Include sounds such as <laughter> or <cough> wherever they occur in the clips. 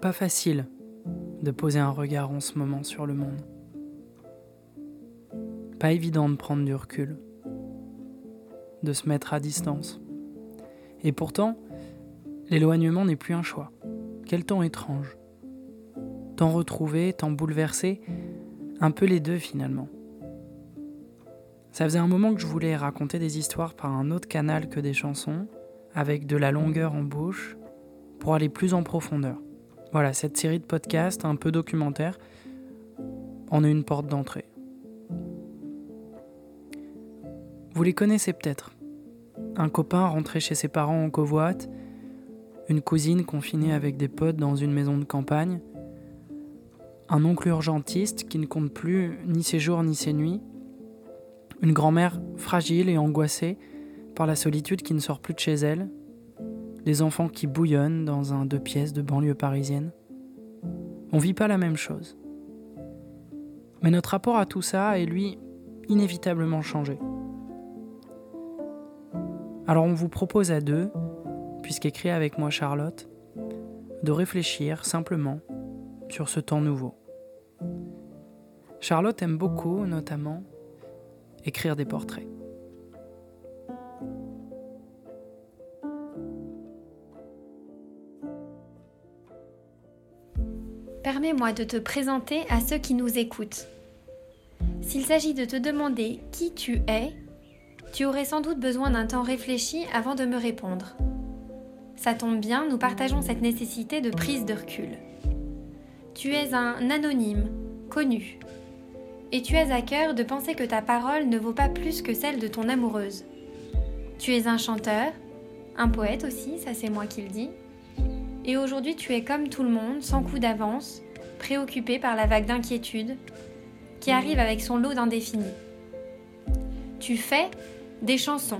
pas facile de poser un regard en ce moment sur le monde. Pas évident de prendre du recul, de se mettre à distance. Et pourtant, l'éloignement n'est plus un choix. Quel temps étrange. Tant retrouvé, tant bouleversé, un peu les deux finalement. Ça faisait un moment que je voulais raconter des histoires par un autre canal que des chansons, avec de la longueur en bouche, pour aller plus en profondeur. Voilà, cette série de podcasts un peu documentaire en est une porte d'entrée. Vous les connaissez peut-être. Un copain rentré chez ses parents en covoite, une cousine confinée avec des potes dans une maison de campagne, un oncle urgentiste qui ne compte plus ni ses jours ni ses nuits, une grand-mère fragile et angoissée par la solitude qui ne sort plus de chez elle, des enfants qui bouillonnent dans un deux pièces de banlieue parisienne. On vit pas la même chose. Mais notre rapport à tout ça est lui inévitablement changé. Alors on vous propose à deux, puisqu'écrit avec moi Charlotte, de réfléchir simplement sur ce temps nouveau. Charlotte aime beaucoup, notamment, écrire des portraits. Permets-moi de te présenter à ceux qui nous écoutent. S'il s'agit de te demander qui tu es, tu aurais sans doute besoin d'un temps réfléchi avant de me répondre. Ça tombe bien, nous partageons cette nécessité de prise de recul. Tu es un anonyme, connu. Et tu es à cœur de penser que ta parole ne vaut pas plus que celle de ton amoureuse. Tu es un chanteur, un poète aussi, ça c'est moi qui le dis. Et aujourd'hui tu es comme tout le monde, sans coup d'avance, préoccupé par la vague d'inquiétude qui arrive avec son lot d'indéfinis. Tu fais des chansons,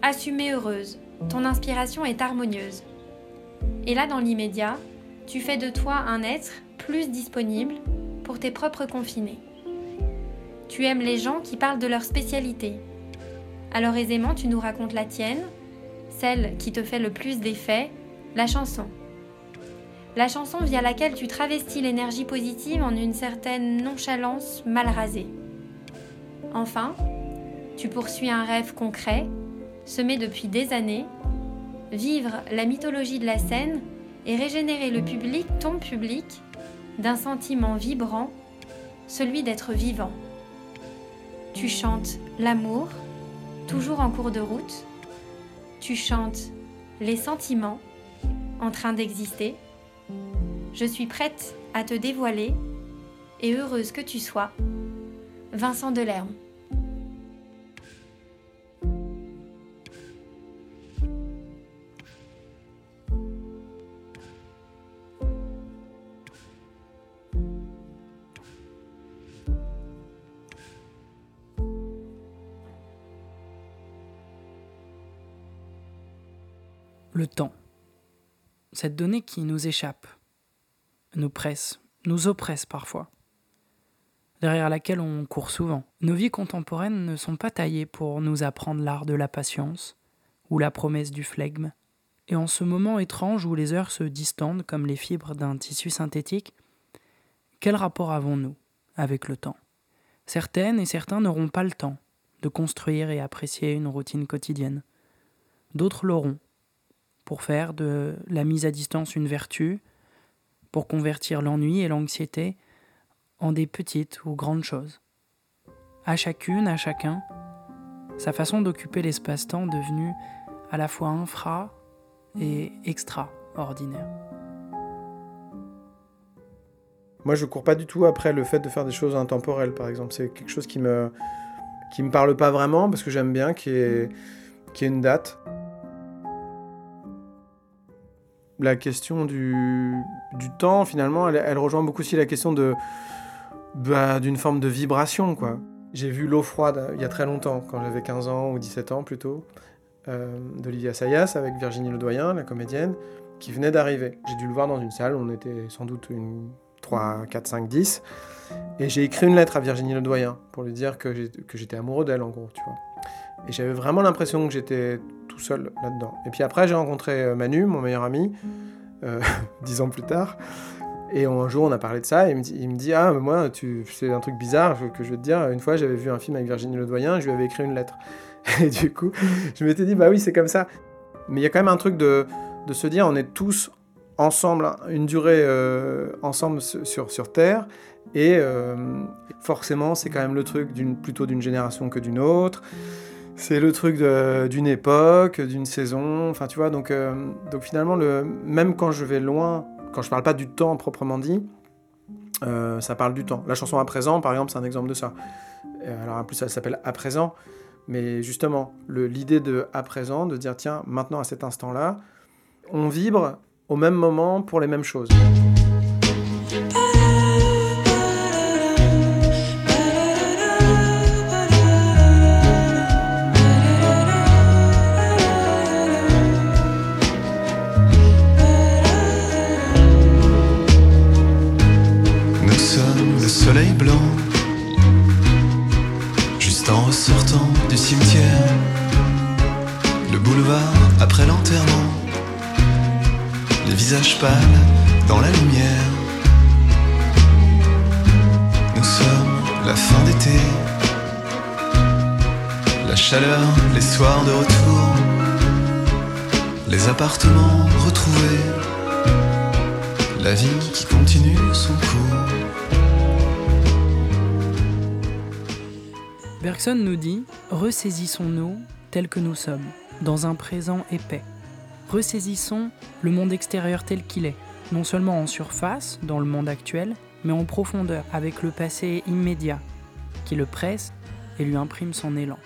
assumées heureuses, ton inspiration est harmonieuse. Et là, dans l'immédiat, tu fais de toi un être plus disponible pour tes propres confinés. Tu aimes les gens qui parlent de leur spécialité. Alors aisément, tu nous racontes la tienne, celle qui te fait le plus d'effet, la chanson. La chanson via laquelle tu travestis l'énergie positive en une certaine nonchalance mal rasée. Enfin, tu poursuis un rêve concret, semé depuis des années, vivre la mythologie de la scène et régénérer le public, ton public, d'un sentiment vibrant, celui d'être vivant. Tu chantes l'amour, toujours en cours de route. Tu chantes les sentiments, en train d'exister. Je suis prête à te dévoiler et heureuse que tu sois. Vincent Delerme. le temps. Cette donnée qui nous échappe, nous presse, nous oppresse parfois, derrière laquelle on court souvent. Nos vies contemporaines ne sont pas taillées pour nous apprendre l'art de la patience ou la promesse du flegme. Et en ce moment étrange où les heures se distendent comme les fibres d'un tissu synthétique, quel rapport avons-nous avec le temps? Certaines et certains n'auront pas le temps de construire et apprécier une routine quotidienne. D'autres l'auront, pour faire de la mise à distance une vertu, pour convertir l'ennui et l'anxiété en des petites ou grandes choses. À chacune, à chacun, sa façon d'occuper l'espace-temps devenu à la fois infra et extraordinaire. Moi, je cours pas du tout après le fait de faire des choses intemporelles, par exemple. C'est quelque chose qui me qui me parle pas vraiment parce que j'aime bien ait, qu'il y ait une date la question du, temps, finalement, elle, rejoint beaucoup aussi la question de bah, d'une forme de vibration, quoi. J'ai vu L'eau froide il y a très longtemps, quand j'avais 15 ans ou 17 ans plutôt, euh, d'Olivia Sayas avec Virginie Ledoyen, la comédienne, qui venait d'arriver. J'ai dû le voir dans une salle, on était sans doute une 3, 4, 5, 10. Et j'ai écrit une lettre à Virginie Ledoyen pour lui dire que j'étais amoureux d'elle, en gros, tu vois. Et j'avais vraiment l'impression que j'étais seul là-dedans. Et puis après, j'ai rencontré euh, Manu, mon meilleur ami, <laughs> dix ans plus tard. Et un jour, on a parlé de ça, et il me dit, Ah, mais moi, tu... c'est un truc bizarre que je veux te dire. Une fois, j'avais vu un film avec Virginie Ledoyen, je lui avais écrit une lettre. <laughs> Et du coup, je m'étais dit, bah oui, c'est comme ça. Mais il y a quand même un truc de, se dire, on est tous ensemble, une durée euh, ensemble sur, Terre, et euh, forcément, c'est quand même le truc plutôt d'une génération que d'une autre. C'est le truc d'une époque, d'une saison, enfin tu vois, donc, euh, finalement, le, même quand je vais loin quand je parle pas du temps proprement dit, euh, ça parle du temps. La chanson à présent, par exemple, c'est un exemple de ça. Alors en plus, elle s'appelle à présent, mais justement, l'idée de à présent, de dire tiens, maintenant à cet instant-là, on vibre au même moment pour les mêmes choses. Visage pâle dans la lumière. Nous sommes la fin d'été, la chaleur, les soirs de retour, les appartements retrouvés, la vie qui continue son cours. Bergson nous dit Ressaisissons-nous tels que nous sommes, dans un présent épais ressaisissons le monde extérieur tel qu'il est, non seulement en surface, dans le monde actuel, mais en profondeur, avec le passé immédiat, qui le presse et lui imprime son élan.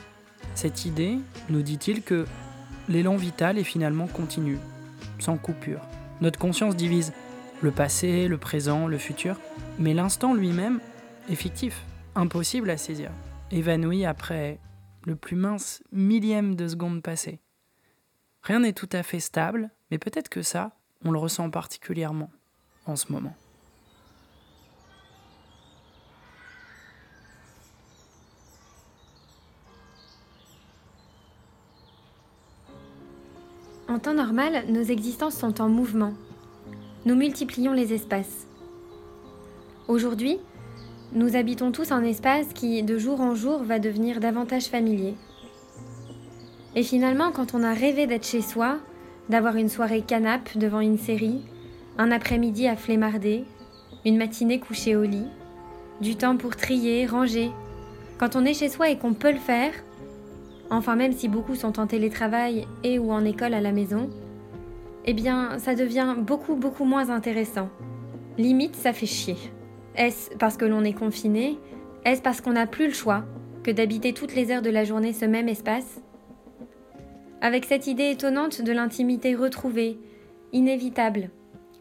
Cette idée nous dit-il que l'élan vital est finalement continu, sans coupure. Notre conscience divise le passé, le présent, le futur, mais l'instant lui-même est fictif, impossible à saisir, évanoui après le plus mince millième de seconde passée. Rien n'est tout à fait stable, mais peut-être que ça, on le ressent particulièrement en ce moment. En temps normal, nos existences sont en mouvement. Nous multiplions les espaces. Aujourd'hui, nous habitons tous un espace qui, de jour en jour, va devenir davantage familier, et finalement, quand on a rêvé d'être chez soi, d'avoir une soirée canapé devant une série, un après-midi à flémarder, une matinée couchée au lit, du temps pour trier, ranger, quand on est chez soi et qu'on peut le faire, enfin même si beaucoup sont en télétravail et ou en école à la maison, eh bien ça devient beaucoup beaucoup moins intéressant. Limite, ça fait chier. Est-ce parce que l'on est confiné? Est-ce parce qu'on n'a plus le choix que d'habiter toutes les heures de la journée ce même espace? Avec cette idée étonnante de l'intimité retrouvée, inévitable,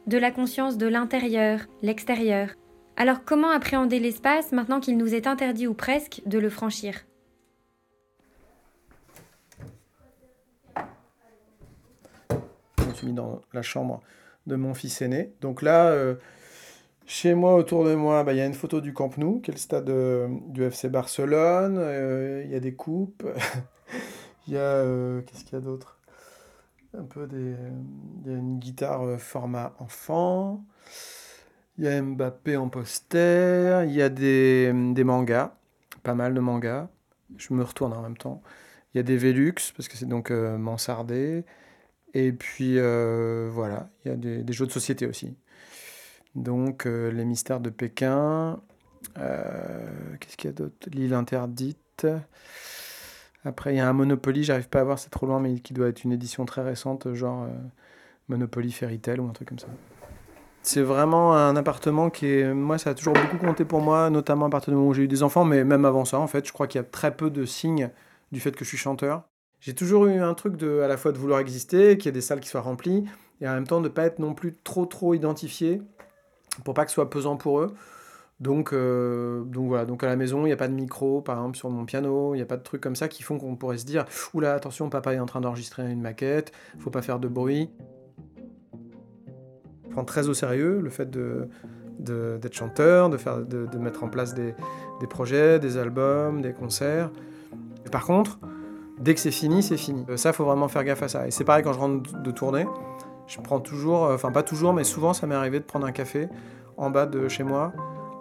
de la conscience de l'intérieur, l'extérieur. Alors comment appréhender l'espace maintenant qu'il nous est interdit ou presque de le franchir? Je me suis mis dans la chambre de mon fils aîné. Donc là, euh, chez moi, autour de moi, bah, il y a une photo du Camp Nou, qui est le stade euh, du FC Barcelone. Euh, il y a des coupes. <laughs> Il y a. Euh, qu'est-ce qu'il y a d'autre? Un peu des. Il y a une guitare euh, format enfant. Il y a Mbappé en poster. Il y a des, des mangas. Pas mal de mangas. Je me retourne en même temps. Il y a des Velux, parce que c'est donc euh, mansardé. Et puis voilà, il y a des, des, jeux de société aussi. Donc les mystères de Pékin. Qu'est-ce qu'il y a d'autre? L'île interdite. Après, il y a un Monopoly, j'arrive pas à voir, c'est trop loin, mais qui doit être une édition très récente, genre euh, Monopoly Fairy Tail ou un truc comme ça. C'est vraiment un appartement qui est. Moi, ça a toujours beaucoup compté pour moi, notamment à partir du moment où j'ai eu des enfants, mais même avant ça, en fait. Je crois qu'il y a très peu de signes du fait que je suis chanteur. J'ai toujours eu un truc de, à la fois de vouloir exister, qu'il y ait des salles qui soient remplies, et en même temps de ne pas être non plus trop, trop identifié, pour pas que ce soit pesant pour eux. Donc, euh, donc voilà, donc à la maison, il n'y a pas de micro, par exemple, sur mon piano, il n'y a pas de trucs comme ça qui font qu'on pourrait se dire Oula, attention, papa est en train d'enregistrer une maquette, faut pas faire de bruit. Je prends très au sérieux le fait de, d'être chanteur, de, faire, de, mettre en place des, des, projets, des albums, des concerts. par contre, dès que c'est fini, c'est fini. Ça, faut vraiment faire gaffe à ça. Et c'est pareil quand je rentre de tourner Je prends toujours, euh, enfin pas toujours, mais souvent ça m'est arrivé de prendre un café en bas de chez moi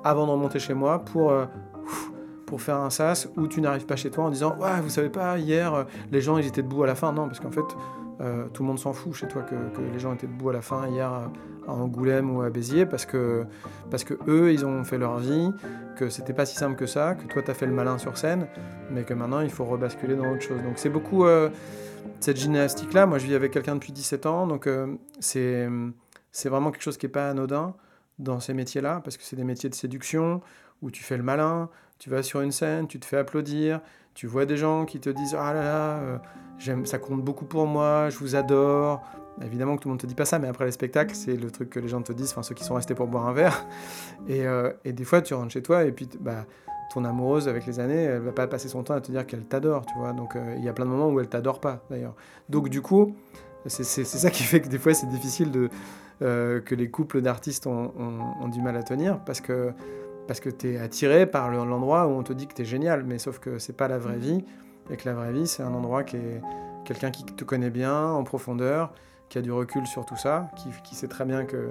avant de remonter chez moi pour, euh, pour faire un sas où tu n'arrives pas chez toi en disant Ouais, vous savez pas, hier euh, les gens ils étaient debout à la fin. Non, parce qu'en fait tout le monde s'en fout chez toi que, les gens étaient debout à la fin hier à Angoulême ou à Béziers parce que, parce que eux ils ont fait leur vie, que c'était pas si simple que ça, que toi tu as fait le malin sur scène, mais que maintenant il faut rebasculer dans autre chose. Donc c'est beaucoup cette gymnastique-là, moi je vis avec quelqu'un depuis 17 ans, donc euh, c'est, c'est vraiment quelque chose qui n'est pas anodin dans ces métiers-là, parce que c'est des métiers de séduction, où tu fais le malin, tu vas sur une scène, tu te fais applaudir, tu vois des gens qui te disent Ah là là, euh, ça compte beaucoup pour moi, je vous adore. Évidemment que tout le monde te dit pas ça, mais après les spectacles, c'est le truc que les gens te disent, enfin ceux qui sont restés pour boire un verre. <laughs> Et, euh, et des fois, tu rentres chez toi et puis bah, ton amoureuse avec les années, elle va pas passer son temps à te dire qu'elle t'adore, tu vois. Donc euh, il y a plein de moments où elle t'adore pas, d'ailleurs. Donc du coup, c'est ça qui fait que des fois c'est difficile euh, que les couples d'artistes ont, du mal à tenir parce que parce que tu es attiré par l'endroit où on te dit que tu es génial, mais sauf que c'est pas la vraie vie et que la vraie vie c'est un endroit qui est quelqu'un qui te connaît bien en profondeur, qui a du recul sur tout ça, qui, sait très bien que,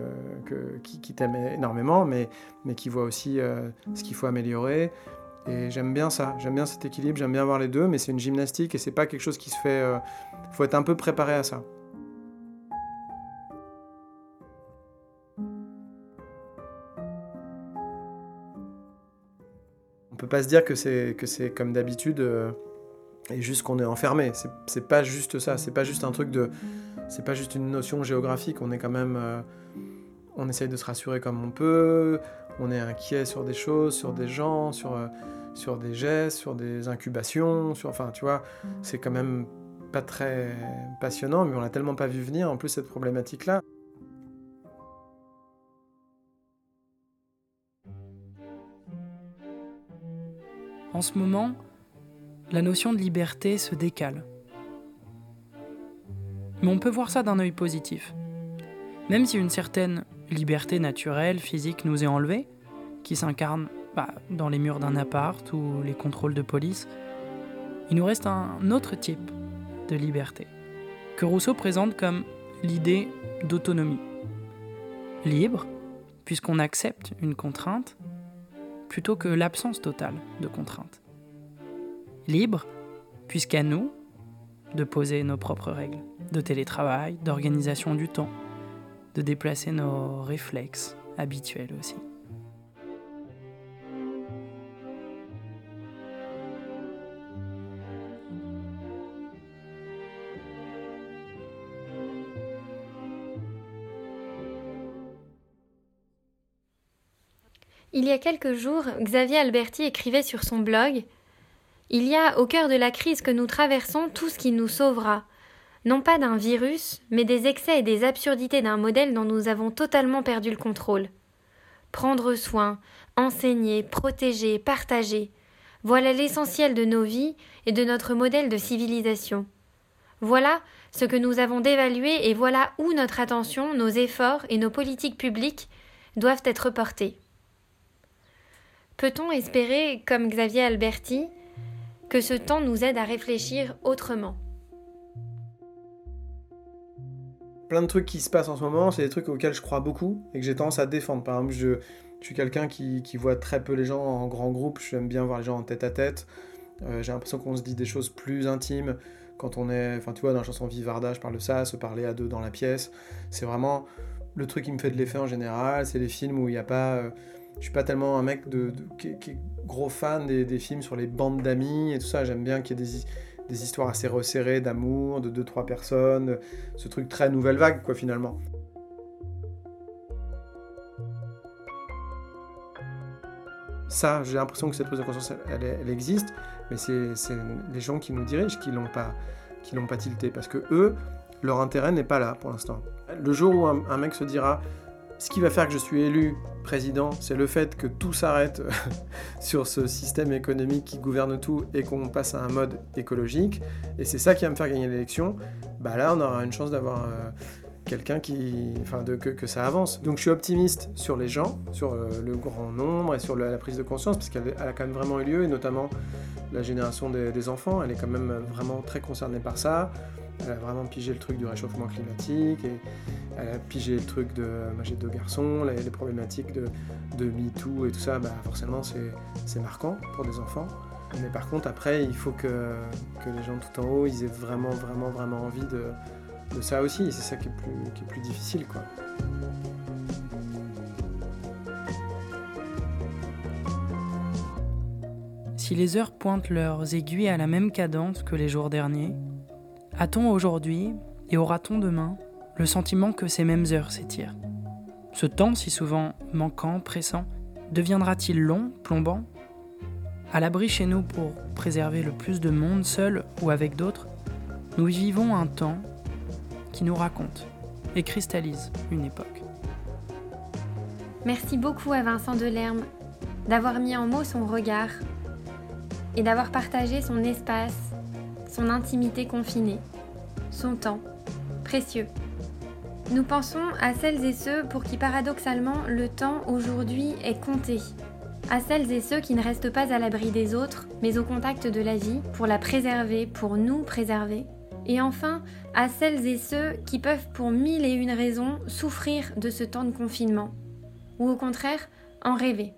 qui, t'aime énormément, mais, mais qui voit aussi euh, ce qu'il faut améliorer. Et j'aime bien ça, j'aime bien cet équilibre, j'aime bien voir les deux, mais c'est une gymnastique et c'est pas quelque chose qui se fait. Euh, faut être un peu préparé à ça. Pas se dire que c'est que c'est comme d'habitude. Euh, et juste qu'on est enfermé. C'est pas juste ça, c'est pas juste un truc de. C'est pas juste une notion géographique, on est quand même. Euh, on essaye de se rassurer comme on peut, on est inquiet sur des choses, sur des gens, sur, euh, sur des gestes, sur des incubations. Enfin, tu vois, c'est quand même pas très passionnant, mais on l'a tellement pas vu venir en plus cette problématique-là. En ce moment, la notion de liberté se décale. Mais on peut voir ça d'un œil positif. Même si une certaine liberté naturelle, physique nous est enlevée, qui s'incarne bah, dans les murs d'un appart ou les contrôles de police, il nous reste un autre type de liberté, que Rousseau présente comme l'idée d'autonomie. Libre, puisqu'on accepte une contrainte, plutôt que l'absence totale de contrainte libre, puisqu'à nous de poser nos propres règles de télétravail, d'organisation du temps, de déplacer nos réflexes habituels aussi. Il y a quelques jours, Xavier Alberti écrivait sur son blog il y a au cœur de la crise que nous traversons tout ce qui nous sauvera, non pas d'un virus, mais des excès et des absurdités d'un modèle dont nous avons totalement perdu le contrôle. Prendre soin, enseigner, protéger, partager, voilà l'essentiel de nos vies et de notre modèle de civilisation. Voilà ce que nous avons d'évaluer et voilà où notre attention, nos efforts et nos politiques publiques doivent être portés. Peut-on espérer, comme Xavier Alberti, que ce temps nous aide à réfléchir autrement? Plein de trucs qui se passent en ce moment, c'est des trucs auxquels je crois beaucoup et que j'ai tendance à défendre. Par exemple, je, suis quelqu'un qui, voit très peu les gens en grand groupe, j'aime bien voir les gens en tête à tête. Euh, j'ai l'impression qu'on se dit des choses plus intimes quand on est, enfin tu vois, dans la chanson Vivarda, je parle de ça, se parler à deux dans la pièce. C'est vraiment le truc qui me fait de l'effet en général, c'est les films où il n'y a pas... Euh, je suis pas tellement un mec de, qui, est gros fan des, films sur les bandes d'amis et tout ça. J'aime bien qu'il y ait des, des, histoires assez resserrées d'amour, de deux, trois personnes. Ce truc très nouvelle vague, quoi, finalement. Ça, j'ai l'impression que cette prise de conscience, elle, elle, existe, mais c'est les gens qui nous dirigent qui l'ont pas, qui l'ont pas tilté, parce que eux, leur intérêt n'est pas là pour l'instant. Le jour où un mec se dira ce qui va faire que je suis élu président, c'est le fait que tout s'arrête <laughs> sur ce système économique qui gouverne tout et qu'on passe à un mode écologique. Et c'est ça qui va me faire gagner l'élection. Bah là, on aura une chance d'avoir euh, quelqu'un qui, enfin, que, ça avance. Donc je suis optimiste sur les gens, sur euh, le grand nombre et sur la prise de conscience, parce qu'elle a quand même vraiment eu lieu, et notamment la génération des, des, enfants, elle est quand même vraiment très concernée par ça. Elle a vraiment pigé le truc du réchauffement climatique et elle a pigé le truc de moi j'ai deux garçons, les, les problématiques de, de MeToo et tout ça, bah forcément c'est marquant pour des enfants. Mais par contre après il faut que, que les gens tout en haut ils aient vraiment vraiment vraiment envie de, de ça aussi, c'est ça qui est plus, qui est plus difficile quoi. Si les heures pointent leurs aiguilles à la même cadence que les jours derniers, a-t-on aujourd'hui et aura-t-on demain le sentiment que ces mêmes heures s'étirent Ce temps si souvent manquant, pressant, deviendra-t-il long, plombant? À l'abri chez nous pour préserver le plus de monde seul ou avec d'autres, nous vivons un temps qui nous raconte et cristallise une époque. Merci beaucoup à Vincent Delerme d'avoir mis en mots son regard et d'avoir partagé son espace, son intimité confinée, son temps, précieux. Nous pensons à celles et ceux pour qui paradoxalement le temps aujourd'hui est compté, à celles et ceux qui ne restent pas à l'abri des autres, mais au contact de la vie, pour la préserver, pour nous préserver, et enfin à celles et ceux qui peuvent pour mille et une raisons souffrir de ce temps de confinement, ou au contraire en rêver.